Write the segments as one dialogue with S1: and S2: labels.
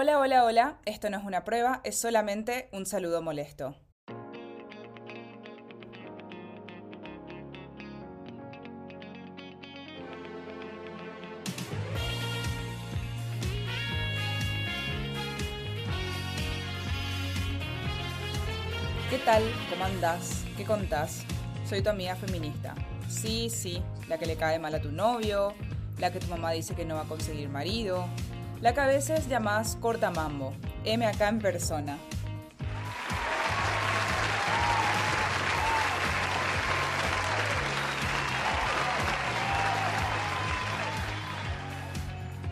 S1: Hola, hola, hola. Esto no es una prueba, es solamente un saludo molesto. ¿Qué tal? ¿Cómo andás? ¿Qué contás? Soy tu amiga feminista. Sí, sí, la que le cae mal a tu novio, la que tu mamá dice que no va a conseguir marido, la que a veces llamás cortamambo, M acá en persona.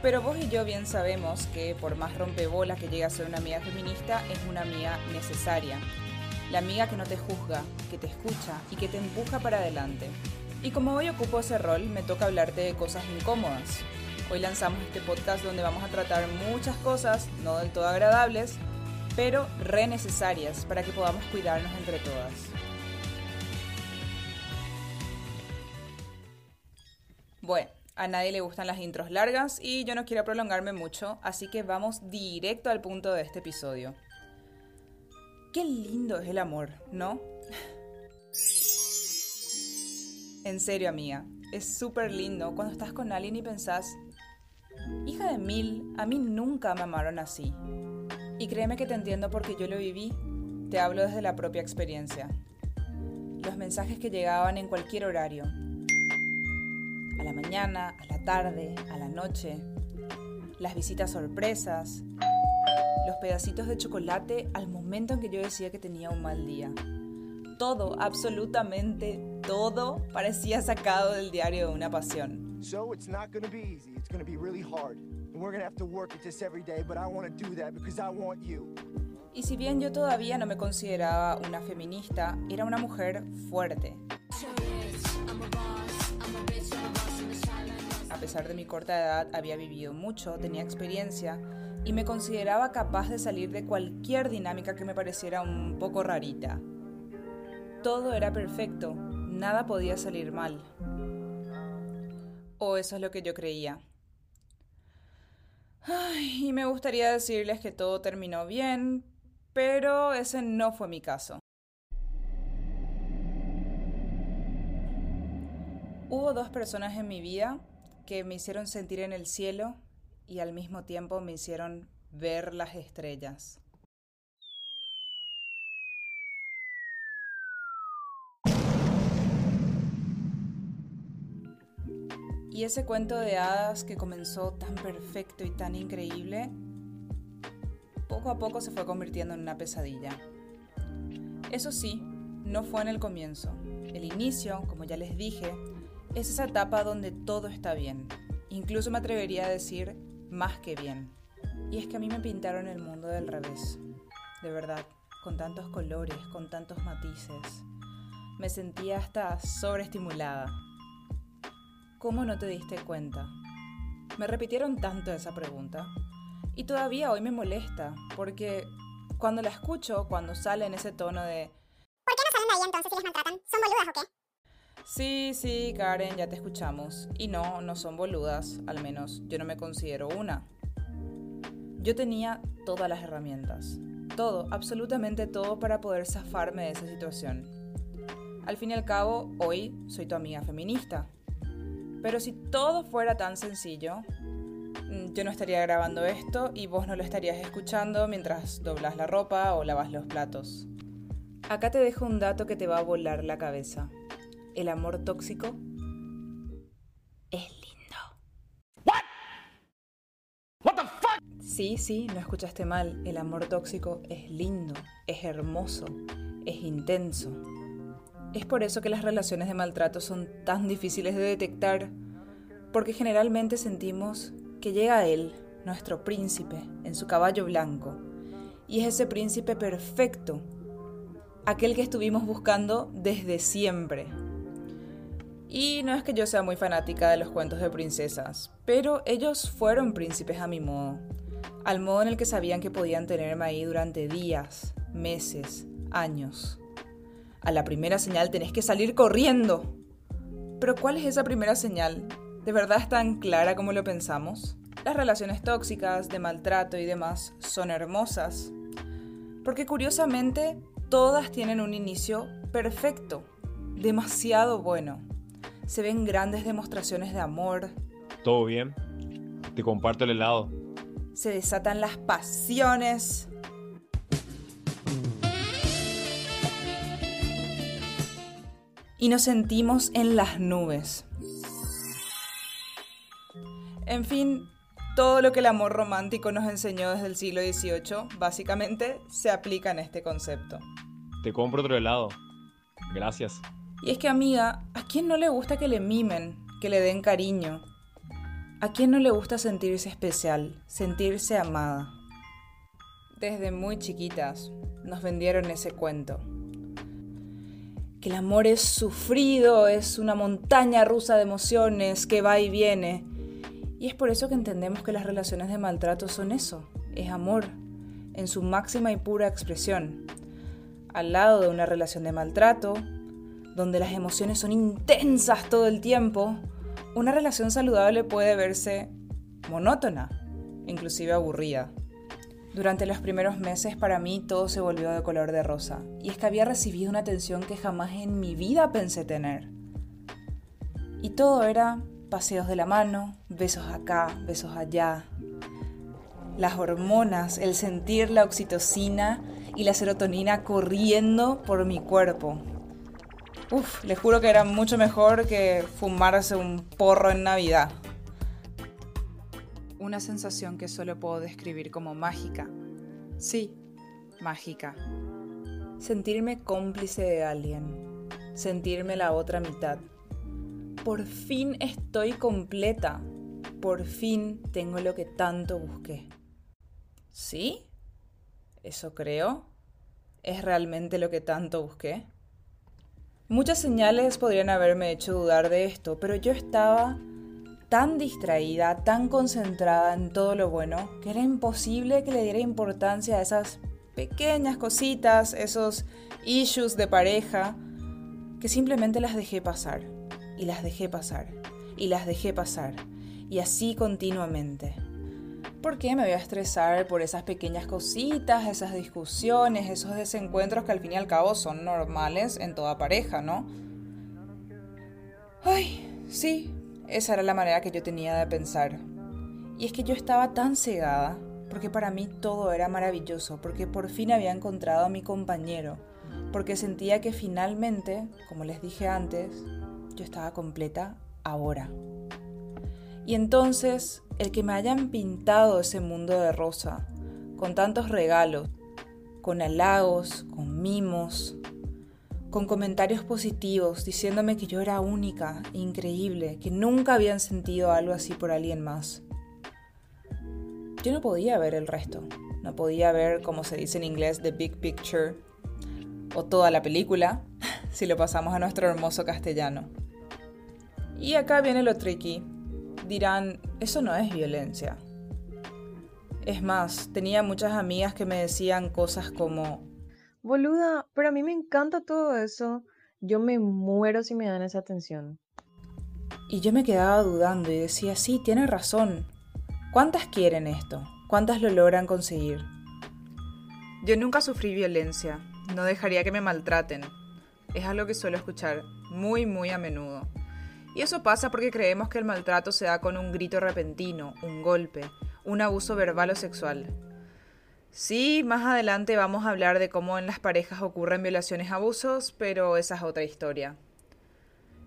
S1: Pero vos y yo bien sabemos que por más rompebolas que llegue a ser una amiga feminista, es una amiga necesaria. La amiga que no te juzga, que te escucha y que te empuja para adelante. Y como hoy ocupo ese rol, me toca hablarte de cosas incómodas. Hoy lanzamos este podcast donde vamos a tratar muchas cosas, no del todo agradables, pero re necesarias para que podamos cuidarnos entre todas. Bueno, a nadie le gustan las intros largas y yo no quiero prolongarme mucho, así que vamos directo al punto de este episodio. Qué lindo es el amor, ¿no? En serio, amiga, es súper lindo cuando estás con alguien y pensás, hija de mil, a mí nunca me amaron así. Y créeme que te entiendo porque yo lo viví, te hablo desde la propia experiencia. Los mensajes que llegaban en cualquier horario, a la mañana, a la tarde, a la noche, las visitas sorpresas, los pedacitos de chocolate al momento en que yo decía que tenía un mal día. Todo, absolutamente todo, parecía sacado del diario de una pasión.
S2: So it's not to be easy. It's to be really hard. And we're to have to work at this every day, but I want to do that because I want you.
S1: Y si bien yo todavía no me consideraba una feminista, era una mujer fuerte. A pesar de mi corta edad, había vivido mucho, tenía experiencia y me consideraba capaz de salir de cualquier dinámica que me pareciera un poco rarita. Todo era perfecto, nada podía salir mal. O eso es lo que yo creía. Ay, y me gustaría decirles que todo terminó bien, pero ese no fue mi caso. Hubo dos personas en mi vida que me hicieron sentir en el cielo y al mismo tiempo me hicieron ver las estrellas. Y ese cuento de hadas que comenzó tan perfecto y tan increíble, poco a poco se fue convirtiendo en una pesadilla. Eso sí, no fue en el comienzo. El inicio, como ya les dije, es esa etapa donde todo está bien. Incluso me atrevería a decir más que bien. Y es que a mí me pintaron el mundo del revés. De verdad, con tantos colores, con tantos matices. Me sentía hasta sobreestimulada. ¿Cómo no te diste cuenta? Me repitieron tanto esa pregunta. Y todavía hoy me molesta, porque cuando la escucho, cuando sale en ese tono de...
S3: ¿Por qué no salen de ahí entonces si les maltratan? ¿Son boludas o qué?
S1: Sí, sí, Karen, ya te escuchamos. Y no, no son boludas, al menos yo no me considero una. Yo tenía todas las herramientas, todo, absolutamente todo para poder zafarme de esa situación. Al fin y al cabo, hoy soy tu amiga feminista. Pero si todo fuera tan sencillo, mm, yo no estaría grabando esto y vos no lo estarías escuchando mientras doblas la ropa o lavas los platos. Acá te dejo un dato que te va a volar la cabeza el amor tóxico es lindo.
S2: What? What the fuck?
S1: Sí, sí, no escuchaste mal. El amor tóxico es lindo, es hermoso, es intenso. Es por eso que las relaciones de maltrato son tan difíciles de detectar, porque generalmente sentimos que llega él, nuestro príncipe, en su caballo blanco, y es ese príncipe perfecto, aquel que estuvimos buscando desde siempre. Y no es que yo sea muy fanática de los cuentos de princesas, pero ellos fueron príncipes a mi modo, al modo en el que sabían que podían tenerme ahí durante días, meses, años. A la primera señal tenés que salir corriendo. Pero ¿cuál es esa primera señal? ¿De verdad es tan clara como lo pensamos? Las relaciones tóxicas, de maltrato y demás son hermosas, porque curiosamente todas tienen un inicio perfecto, demasiado bueno. Se ven grandes demostraciones de amor.
S4: ¿Todo bien? Te comparto el helado.
S1: Se desatan las pasiones. Y nos sentimos en las nubes. En fin, todo lo que el amor romántico nos enseñó desde el siglo XVIII, básicamente, se aplica en este concepto.
S4: Te compro otro helado. Gracias.
S1: Y es que, amiga, ¿a quién no le gusta que le mimen, que le den cariño? ¿A quién no le gusta sentirse especial, sentirse amada? Desde muy chiquitas nos vendieron ese cuento. Que el amor es sufrido, es una montaña rusa de emociones que va y viene. Y es por eso que entendemos que las relaciones de maltrato son eso, es amor, en su máxima y pura expresión. Al lado de una relación de maltrato, donde las emociones son intensas todo el tiempo, una relación saludable puede verse monótona, inclusive aburrida. Durante los primeros meses para mí todo se volvió de color de rosa, y es que había recibido una atención que jamás en mi vida pensé tener. Y todo era paseos de la mano, besos acá, besos allá. Las hormonas, el sentir la oxitocina y la serotonina corriendo por mi cuerpo. Uf, les juro que era mucho mejor que fumarse un porro en Navidad. Una sensación que solo puedo describir como mágica. Sí, mágica. Sentirme cómplice de alguien. Sentirme la otra mitad por fin estoy completa. Por fin tengo lo que tanto busqué. ¿Sí? ¿Eso creo? ¿Es realmente lo que tanto busqué? Muchas señales podrían haberme hecho dudar de esto, pero yo estaba tan distraída, tan concentrada en todo lo bueno, que era imposible que le diera importancia a esas pequeñas cositas, esos issues de pareja, que simplemente las dejé pasar y las dejé pasar, y las dejé pasar, y así continuamente. ¿Por qué me voy a estresar por esas pequeñas cositas, esas discusiones, esos desencuentros que al fin y al cabo son normales en toda pareja, ¿no? Ay, sí, esa era la manera que yo tenía de pensar. Y es que yo estaba tan cegada, porque para mí todo era maravilloso, porque por fin había encontrado a mi compañero, porque sentía que finalmente, como les dije antes, yo estaba completa ahora. Y entonces, el que me hayan pintado ese mundo de rosa, con tantos regalos, con halagos, con mimos, con comentarios positivos, diciéndome que yo era única, increíble, que nunca habían sentido algo así por alguien más. Yo no podía ver el resto, no podía ver, como se dice en inglés, the big picture, o toda la película, si lo pasamos a nuestro hermoso castellano. Y acá viene lo tricky. Dirán, eso no es violencia. Es más, tenía muchas amigas que me decían cosas como...
S5: Boluda, pero a mí me encanta todo eso. Yo me muero si me dan esa atención.
S1: Y yo me quedaba dudando y decía, sí, tiene razón. ¿Cuántas quieren esto? ¿Cuántas lo logran conseguir? Yo nunca sufrí violencia. No dejaría que me maltraten. Es algo que suelo escuchar muy, muy a menudo. Y eso pasa porque creemos que el maltrato se da con un grito repentino, un golpe, un abuso verbal o sexual. Sí, más adelante vamos a hablar de cómo en las parejas ocurren violaciones abusos, pero esa es otra historia.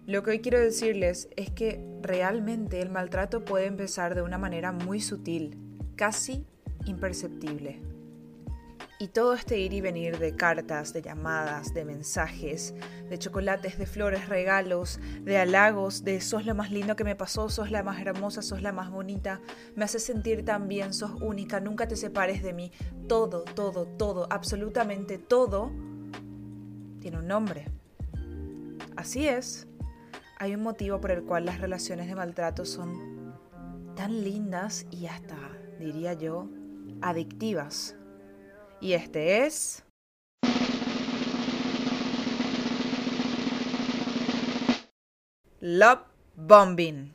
S1: Lo que hoy quiero decirles es que realmente el maltrato puede empezar de una manera muy sutil, casi imperceptible. Y todo este ir y venir de cartas, de llamadas, de mensajes, de chocolates, de flores, regalos, de halagos, de sos lo más lindo que me pasó, sos la más hermosa, sos la más bonita, me hace sentir tan bien, sos única, nunca te separes de mí. Todo, todo, todo, absolutamente todo tiene un nombre. Así es, hay un motivo por el cual las relaciones de maltrato son tan lindas y hasta, diría yo, adictivas y este es... Love Bombing.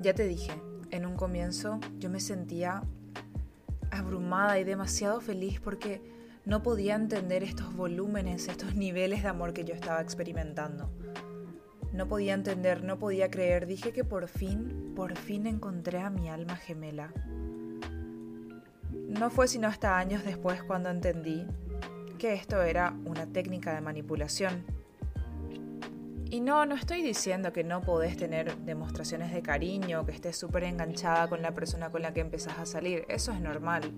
S1: Ya te dije, en un comienzo yo me sentía abrumada y demasiado feliz porque no podía entender estos volúmenes, estos niveles de amor que yo estaba experimentando. No podía entender, no podía creer. Dije que por fin, por fin encontré a mi alma gemela. No fue sino hasta años después cuando entendí que esto era una técnica de manipulación. Y no, no estoy diciendo que no podés tener demostraciones de cariño, que estés súper enganchada con la persona con la que empezás a salir. Eso es normal.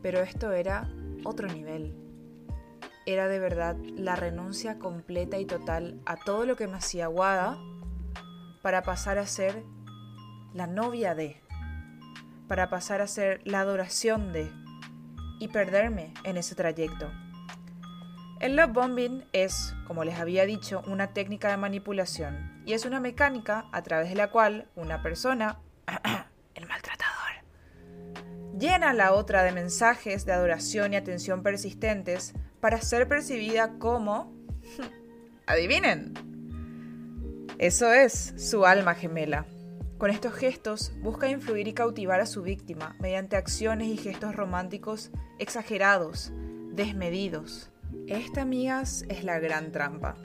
S1: Pero esto era otro nivel. Era de verdad la renuncia completa y total a todo lo que me hacía Guada para pasar a ser la novia de, para pasar a ser la adoración de y perderme en ese trayecto. El love bombing es, como les había dicho, una técnica de manipulación y es una mecánica a través de la cual una persona, el maltratador, llena a la otra de mensajes de adoración y atención persistentes para ser percibida como... Adivinen. Eso es su alma gemela. Con estos gestos busca influir y cautivar a su víctima mediante acciones y gestos románticos exagerados, desmedidos. Esta, amigas, es la gran trampa.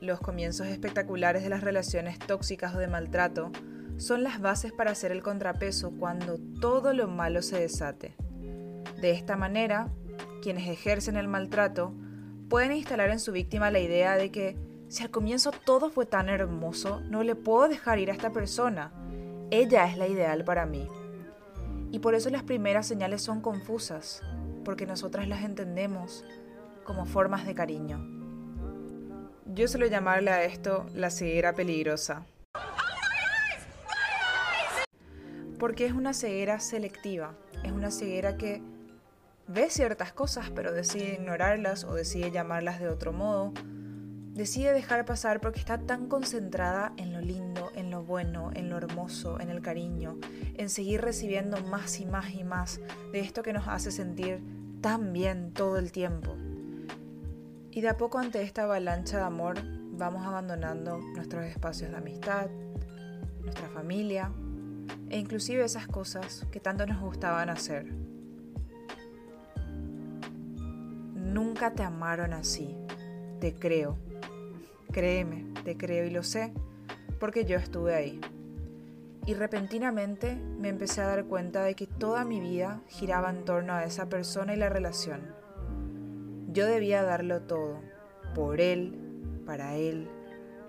S1: Los comienzos espectaculares de las relaciones tóxicas o de maltrato son las bases para hacer el contrapeso cuando todo lo malo se desate. De esta manera, quienes ejercen el maltrato pueden instalar en su víctima la idea de que si al comienzo todo fue tan hermoso, no le puedo dejar ir a esta persona. Ella es la ideal para mí. Y por eso las primeras señales son confusas, porque nosotras las entendemos como formas de cariño. Yo suelo llamarle a esto la ceguera peligrosa. Porque es una ceguera selectiva, es una ceguera que ve ciertas cosas pero decide ignorarlas o decide llamarlas de otro modo, decide dejar pasar porque está tan concentrada en lo lindo, en lo bueno, en lo hermoso, en el cariño, en seguir recibiendo más y más y más de esto que nos hace sentir tan bien todo el tiempo. Y de a poco ante esta avalancha de amor vamos abandonando nuestros espacios de amistad, nuestra familia, e inclusive esas cosas que tanto nos gustaban hacer. Nunca te amaron así, te creo. Créeme, te creo y lo sé, porque yo estuve ahí. Y repentinamente me empecé a dar cuenta de que toda mi vida giraba en torno a esa persona y la relación. Yo debía darlo todo, por él, para él,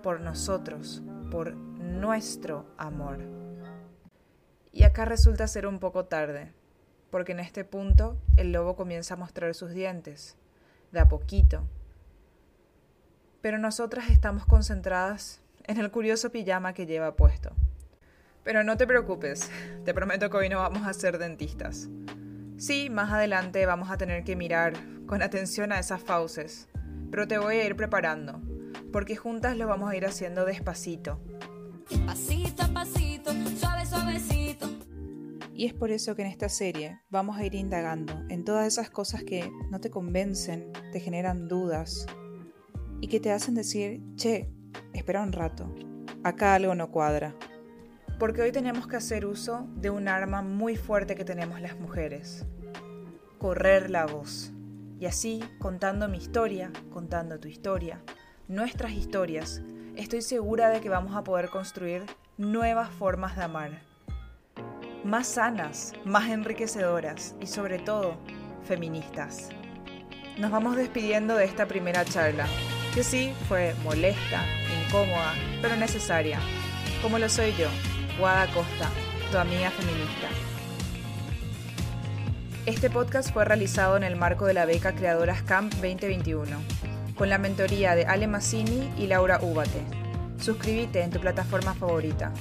S1: por nosotros, por nuestro amor. Y acá resulta ser un poco tarde, porque en este punto el lobo comienza a mostrar sus dientes, de a poquito. Pero nosotras estamos concentradas en el curioso pijama que lleva puesto. Pero no te preocupes, te prometo que hoy no vamos a ser dentistas. Sí, más adelante vamos a tener que mirar con atención a esas fauces, pero te voy a ir preparando, porque juntas lo vamos a ir haciendo despacito.
S6: Pasito a pasito, suave, suavecito.
S1: Y es por eso que en esta serie vamos a ir indagando en todas esas cosas que no te convencen, te generan dudas y que te hacen decir, che, espera un rato, acá algo no cuadra. Porque hoy tenemos que hacer uso de un arma muy fuerte que tenemos las mujeres, correr la voz. Y así, contando mi historia, contando tu historia, nuestras historias, estoy segura de que vamos a poder construir nuevas formas de amar más sanas, más enriquecedoras y sobre todo feministas. Nos vamos despidiendo de esta primera charla, que sí fue molesta, incómoda, pero necesaria, como lo soy yo, Guada Costa, tu amiga feminista. Este podcast fue realizado en el marco de la beca Creadoras Camp 2021, con la mentoría de Ale Massini y Laura Ubate. Suscríbete en tu plataforma favorita.